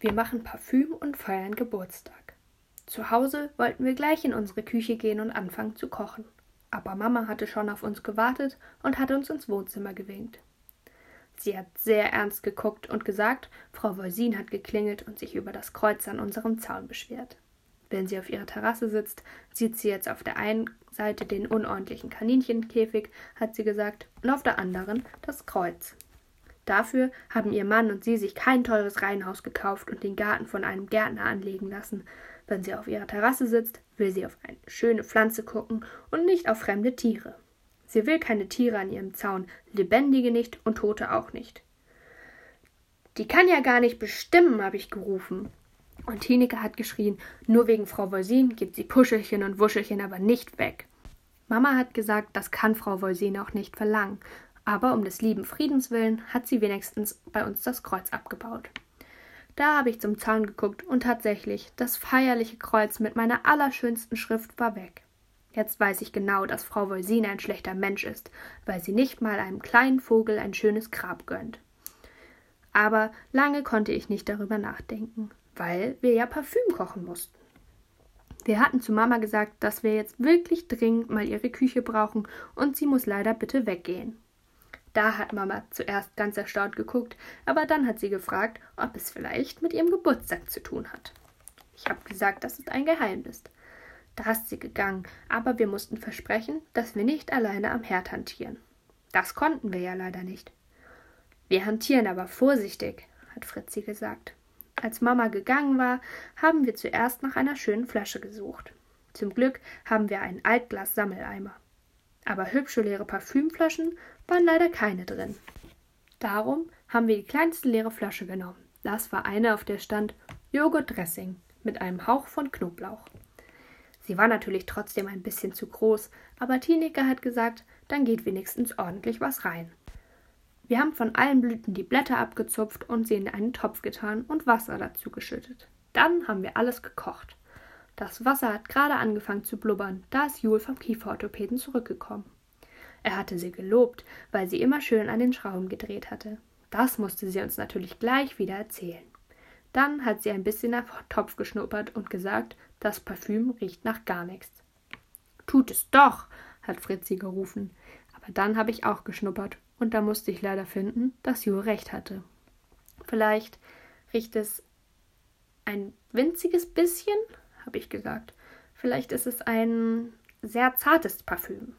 Wir machen Parfüm und feiern Geburtstag. Zu Hause wollten wir gleich in unsere Küche gehen und anfangen zu kochen. Aber Mama hatte schon auf uns gewartet und hatte uns ins Wohnzimmer gewinkt. Sie hat sehr ernst geguckt und gesagt, Frau Wolsin hat geklingelt und sich über das Kreuz an unserem Zaun beschwert. Wenn sie auf ihrer Terrasse sitzt, sieht sie jetzt auf der einen Seite den unordentlichen Kaninchenkäfig, hat sie gesagt, und auf der anderen das Kreuz. Dafür haben ihr Mann und sie sich kein teures Reihenhaus gekauft und den Garten von einem Gärtner anlegen lassen. Wenn sie auf ihrer Terrasse sitzt, will sie auf eine schöne Pflanze gucken und nicht auf fremde Tiere. Sie will keine Tiere an ihrem Zaun, lebendige nicht und tote auch nicht. Die kann ja gar nicht bestimmen, habe ich gerufen. Und Tineke hat geschrien, nur wegen Frau Wolsin gibt sie Puschelchen und Wuschelchen aber nicht weg. Mama hat gesagt, das kann Frau Wolsin auch nicht verlangen, aber um des lieben Friedens willen hat sie wenigstens bei uns das Kreuz abgebaut. Da habe ich zum Zaun geguckt und tatsächlich, das feierliche Kreuz mit meiner allerschönsten Schrift war weg. Jetzt weiß ich genau, dass Frau Wolsin ein schlechter Mensch ist, weil sie nicht mal einem kleinen Vogel ein schönes Grab gönnt. Aber lange konnte ich nicht darüber nachdenken, weil wir ja Parfüm kochen mussten. Wir hatten zu Mama gesagt, dass wir jetzt wirklich dringend mal ihre Küche brauchen und sie muss leider bitte weggehen. Da hat Mama zuerst ganz erstaunt geguckt, aber dann hat sie gefragt, ob es vielleicht mit ihrem Geburtstag zu tun hat. Ich habe gesagt, das ist ein Geheimnis. Da ist sie gegangen, aber wir mussten versprechen, dass wir nicht alleine am Herd hantieren. Das konnten wir ja leider nicht. Wir hantieren aber vorsichtig, hat Fritzi gesagt. Als Mama gegangen war, haben wir zuerst nach einer schönen Flasche gesucht. Zum Glück haben wir einen Altglas-Sammeleimer aber hübsche leere Parfümflaschen waren leider keine drin. Darum haben wir die kleinste leere Flasche genommen. Das war eine, auf der stand Joghurt-Dressing mit einem Hauch von Knoblauch. Sie war natürlich trotzdem ein bisschen zu groß, aber Tineke hat gesagt, dann geht wenigstens ordentlich was rein. Wir haben von allen Blüten die Blätter abgezupft und sie in einen Topf getan und Wasser dazu geschüttet. Dann haben wir alles gekocht. Das Wasser hat gerade angefangen zu blubbern, da ist Jul vom Kieferorthopäden zurückgekommen. Er hatte sie gelobt, weil sie immer schön an den Schrauben gedreht hatte. Das musste sie uns natürlich gleich wieder erzählen. Dann hat sie ein bisschen nach Topf geschnuppert und gesagt, das Parfüm riecht nach gar nichts. Tut es doch, hat Fritzi gerufen. Aber dann habe ich auch geschnuppert und da musste ich leider finden, dass Jul recht hatte. Vielleicht riecht es ein winziges bisschen, habe ich gesagt. Vielleicht ist es ein sehr zartes Parfüm.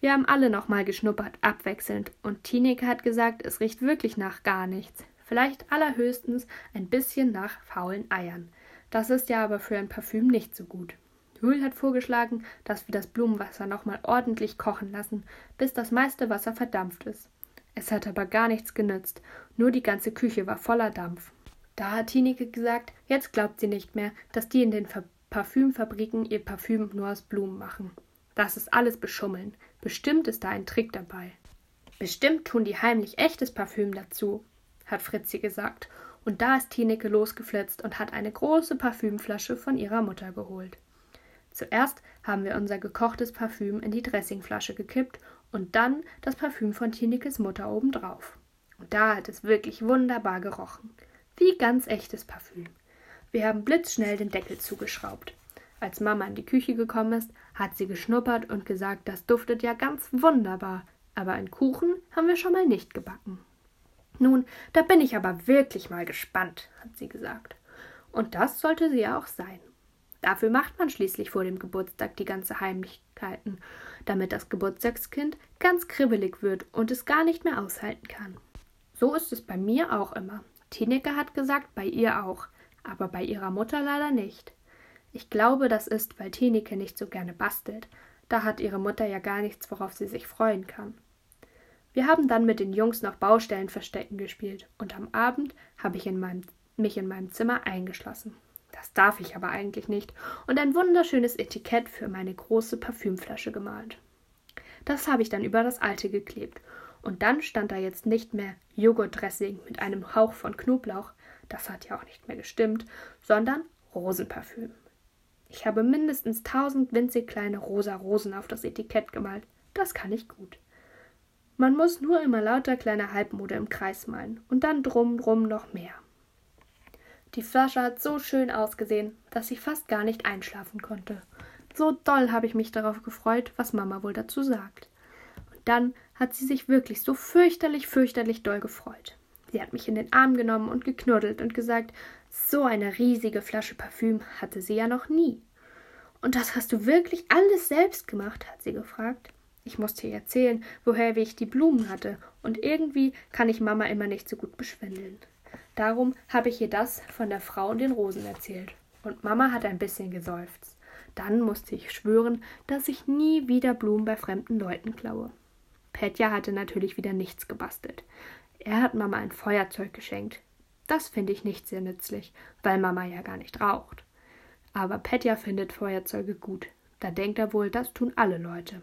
Wir haben alle nochmal geschnuppert, abwechselnd, und Tineke hat gesagt, es riecht wirklich nach gar nichts. Vielleicht allerhöchstens ein bisschen nach faulen Eiern. Das ist ja aber für ein Parfüm nicht so gut. Jul hat vorgeschlagen, dass wir das Blumenwasser nochmal ordentlich kochen lassen, bis das meiste Wasser verdampft ist. Es hat aber gar nichts genützt, nur die ganze Küche war voller Dampf. Da hat Tineke gesagt, jetzt glaubt sie nicht mehr, dass die in den Ver Parfümfabriken ihr Parfüm nur aus Blumen machen. Das ist alles Beschummeln. Bestimmt ist da ein Trick dabei. Bestimmt tun die heimlich echtes Parfüm dazu, hat Fritzi gesagt, und da ist Tineke losgeflitzt und hat eine große Parfümflasche von ihrer Mutter geholt. Zuerst haben wir unser gekochtes Parfüm in die Dressingflasche gekippt und dann das Parfüm von Tinekes Mutter obendrauf. Und da hat es wirklich wunderbar gerochen wie ganz echtes Parfüm. Wir haben blitzschnell den Deckel zugeschraubt. Als Mama in die Küche gekommen ist, hat sie geschnuppert und gesagt, das duftet ja ganz wunderbar, aber einen Kuchen haben wir schon mal nicht gebacken. Nun, da bin ich aber wirklich mal gespannt, hat sie gesagt. Und das sollte sie ja auch sein. Dafür macht man schließlich vor dem Geburtstag die ganze Heimlichkeiten, damit das Geburtstagskind ganz kribbelig wird und es gar nicht mehr aushalten kann. So ist es bei mir auch immer. Tineke hat gesagt, bei ihr auch, aber bei ihrer Mutter leider nicht. Ich glaube, das ist, weil Tineke nicht so gerne bastelt. Da hat ihre Mutter ja gar nichts, worauf sie sich freuen kann. Wir haben dann mit den Jungs noch Baustellenverstecken gespielt und am Abend habe ich in meinem, mich in meinem Zimmer eingeschlossen. Das darf ich aber eigentlich nicht und ein wunderschönes Etikett für meine große Parfümflasche gemalt. Das habe ich dann über das alte geklebt und dann stand da jetzt nicht mehr Joghurtdressing mit einem Hauch von Knoblauch, das hat ja auch nicht mehr gestimmt, sondern Rosenparfüm. Ich habe mindestens tausend winzig kleine rosa Rosen auf das Etikett gemalt. Das kann ich gut. Man muss nur immer lauter kleine Halbmode im Kreis malen und dann drumrum noch mehr. Die Flasche hat so schön ausgesehen, dass ich fast gar nicht einschlafen konnte. So doll habe ich mich darauf gefreut, was Mama wohl dazu sagt. Und dann hat sie sich wirklich so fürchterlich, fürchterlich doll gefreut. Sie hat mich in den Arm genommen und geknuddelt und gesagt, so eine riesige Flasche Parfüm hatte sie ja noch nie. Und das hast du wirklich alles selbst gemacht? hat sie gefragt. Ich musste ihr erzählen, woher ich die Blumen hatte, und irgendwie kann ich Mama immer nicht so gut beschwindeln. Darum habe ich ihr das von der Frau und den Rosen erzählt. Und Mama hat ein bisschen geseufzt. Dann musste ich schwören, dass ich nie wieder Blumen bei fremden Leuten klaue. Petja hatte natürlich wieder nichts gebastelt. Er hat Mama ein Feuerzeug geschenkt. Das finde ich nicht sehr nützlich, weil Mama ja gar nicht raucht. Aber Petja findet Feuerzeuge gut. Da denkt er wohl, das tun alle Leute.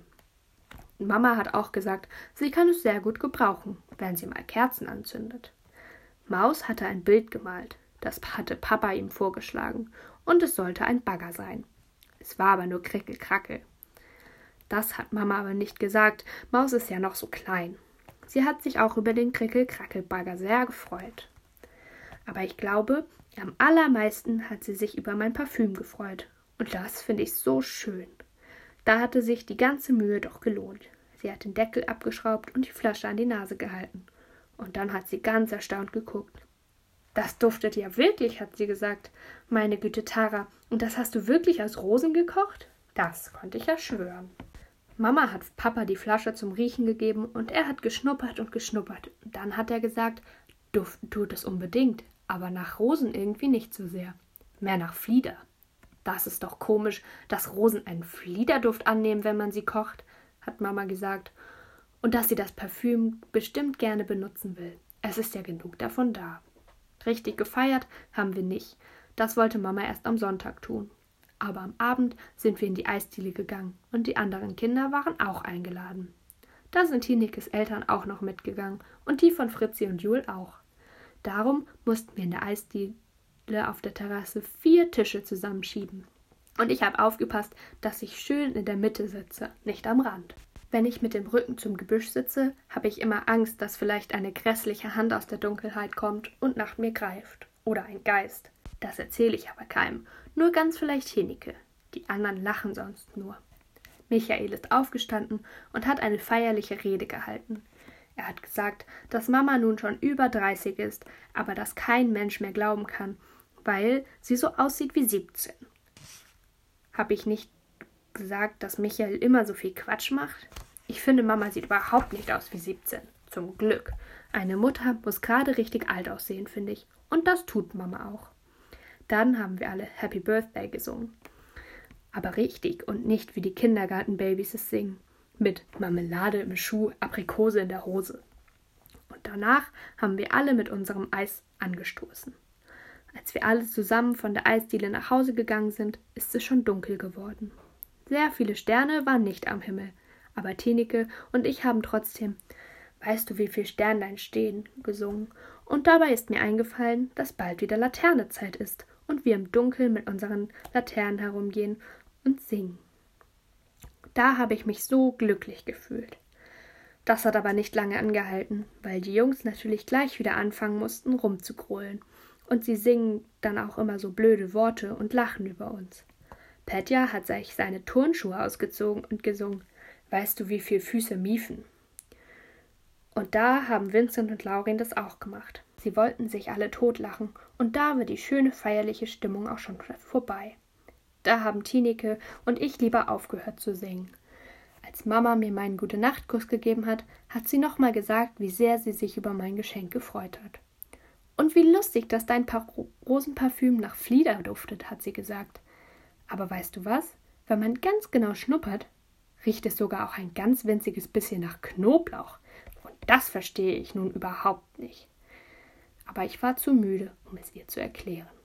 Mama hat auch gesagt, sie kann es sehr gut gebrauchen, wenn sie mal Kerzen anzündet. Maus hatte ein Bild gemalt. Das hatte Papa ihm vorgeschlagen. Und es sollte ein Bagger sein. Es war aber nur Krickelkrackel. Das hat Mama aber nicht gesagt. Maus ist ja noch so klein. Sie hat sich auch über den Krickelkrackelbagger sehr gefreut. Aber ich glaube, am allermeisten hat sie sich über mein Parfüm gefreut. Und das finde ich so schön. Da hatte sich die ganze Mühe doch gelohnt. Sie hat den Deckel abgeschraubt und die Flasche an die Nase gehalten. Und dann hat sie ganz erstaunt geguckt. Das duftet ja wirklich, hat sie gesagt. Meine Güte, Tara, und das hast du wirklich aus Rosen gekocht? Das konnte ich ja schwören. Mama hat Papa die Flasche zum Riechen gegeben und er hat geschnuppert und geschnuppert. Und dann hat er gesagt, duften tut es unbedingt aber nach Rosen irgendwie nicht so sehr. Mehr nach Flieder. Das ist doch komisch, dass Rosen einen Fliederduft annehmen, wenn man sie kocht, hat Mama gesagt, und dass sie das Parfüm bestimmt gerne benutzen will. Es ist ja genug davon da. Richtig gefeiert haben wir nicht. Das wollte Mama erst am Sonntag tun. Aber am Abend sind wir in die Eisdiele gegangen und die anderen Kinder waren auch eingeladen. Da sind Tinikes Eltern auch noch mitgegangen und die von Fritzi und Jul auch. Darum mussten wir in der Eisdiele auf der Terrasse vier Tische zusammenschieben. Und ich habe aufgepasst, dass ich schön in der Mitte sitze, nicht am Rand. Wenn ich mit dem Rücken zum Gebüsch sitze, habe ich immer Angst, dass vielleicht eine grässliche Hand aus der Dunkelheit kommt und nach mir greift. Oder ein Geist. Das erzähle ich aber keinem. Nur ganz vielleicht Hinike. Die anderen lachen sonst nur. Michael ist aufgestanden und hat eine feierliche Rede gehalten. Er hat gesagt, dass Mama nun schon über 30 ist, aber dass kein Mensch mehr glauben kann, weil sie so aussieht wie 17. Habe ich nicht gesagt, dass Michael immer so viel Quatsch macht? Ich finde, Mama sieht überhaupt nicht aus wie 17. Zum Glück. Eine Mutter muss gerade richtig alt aussehen, finde ich. Und das tut Mama auch. Dann haben wir alle Happy Birthday gesungen. Aber richtig und nicht wie die Kindergartenbabys es singen mit Marmelade im Schuh, Aprikose in der Hose. Und danach haben wir alle mit unserem Eis angestoßen. Als wir alle zusammen von der Eisdiele nach Hause gegangen sind, ist es schon dunkel geworden. Sehr viele Sterne waren nicht am Himmel, aber Tenike und ich haben trotzdem Weißt du, wie viel Sternlein stehen? gesungen, und dabei ist mir eingefallen, dass bald wieder Laternezeit ist und wir im Dunkeln mit unseren Laternen herumgehen und singen. Da habe ich mich so glücklich gefühlt. Das hat aber nicht lange angehalten, weil die Jungs natürlich gleich wieder anfangen mussten, rumzugrölen. Und sie singen dann auch immer so blöde Worte und lachen über uns. Petja hat sich seine Turnschuhe ausgezogen und gesungen. Weißt du, wie viel Füße miefen? Und da haben Vincent und Laurin das auch gemacht. Sie wollten sich alle totlachen, und da war die schöne feierliche Stimmung auch schon vorbei. Da haben Tineke und ich lieber aufgehört zu singen. Als Mama mir meinen Gute-Nacht-Kuss gegeben hat, hat sie nochmal gesagt, wie sehr sie sich über mein Geschenk gefreut hat. Und wie lustig, dass dein pa Rosenparfüm nach Flieder duftet, hat sie gesagt. Aber weißt du was? Wenn man ganz genau schnuppert, riecht es sogar auch ein ganz winziges bisschen nach Knoblauch. Das verstehe ich nun überhaupt nicht. Aber ich war zu müde, um es ihr zu erklären.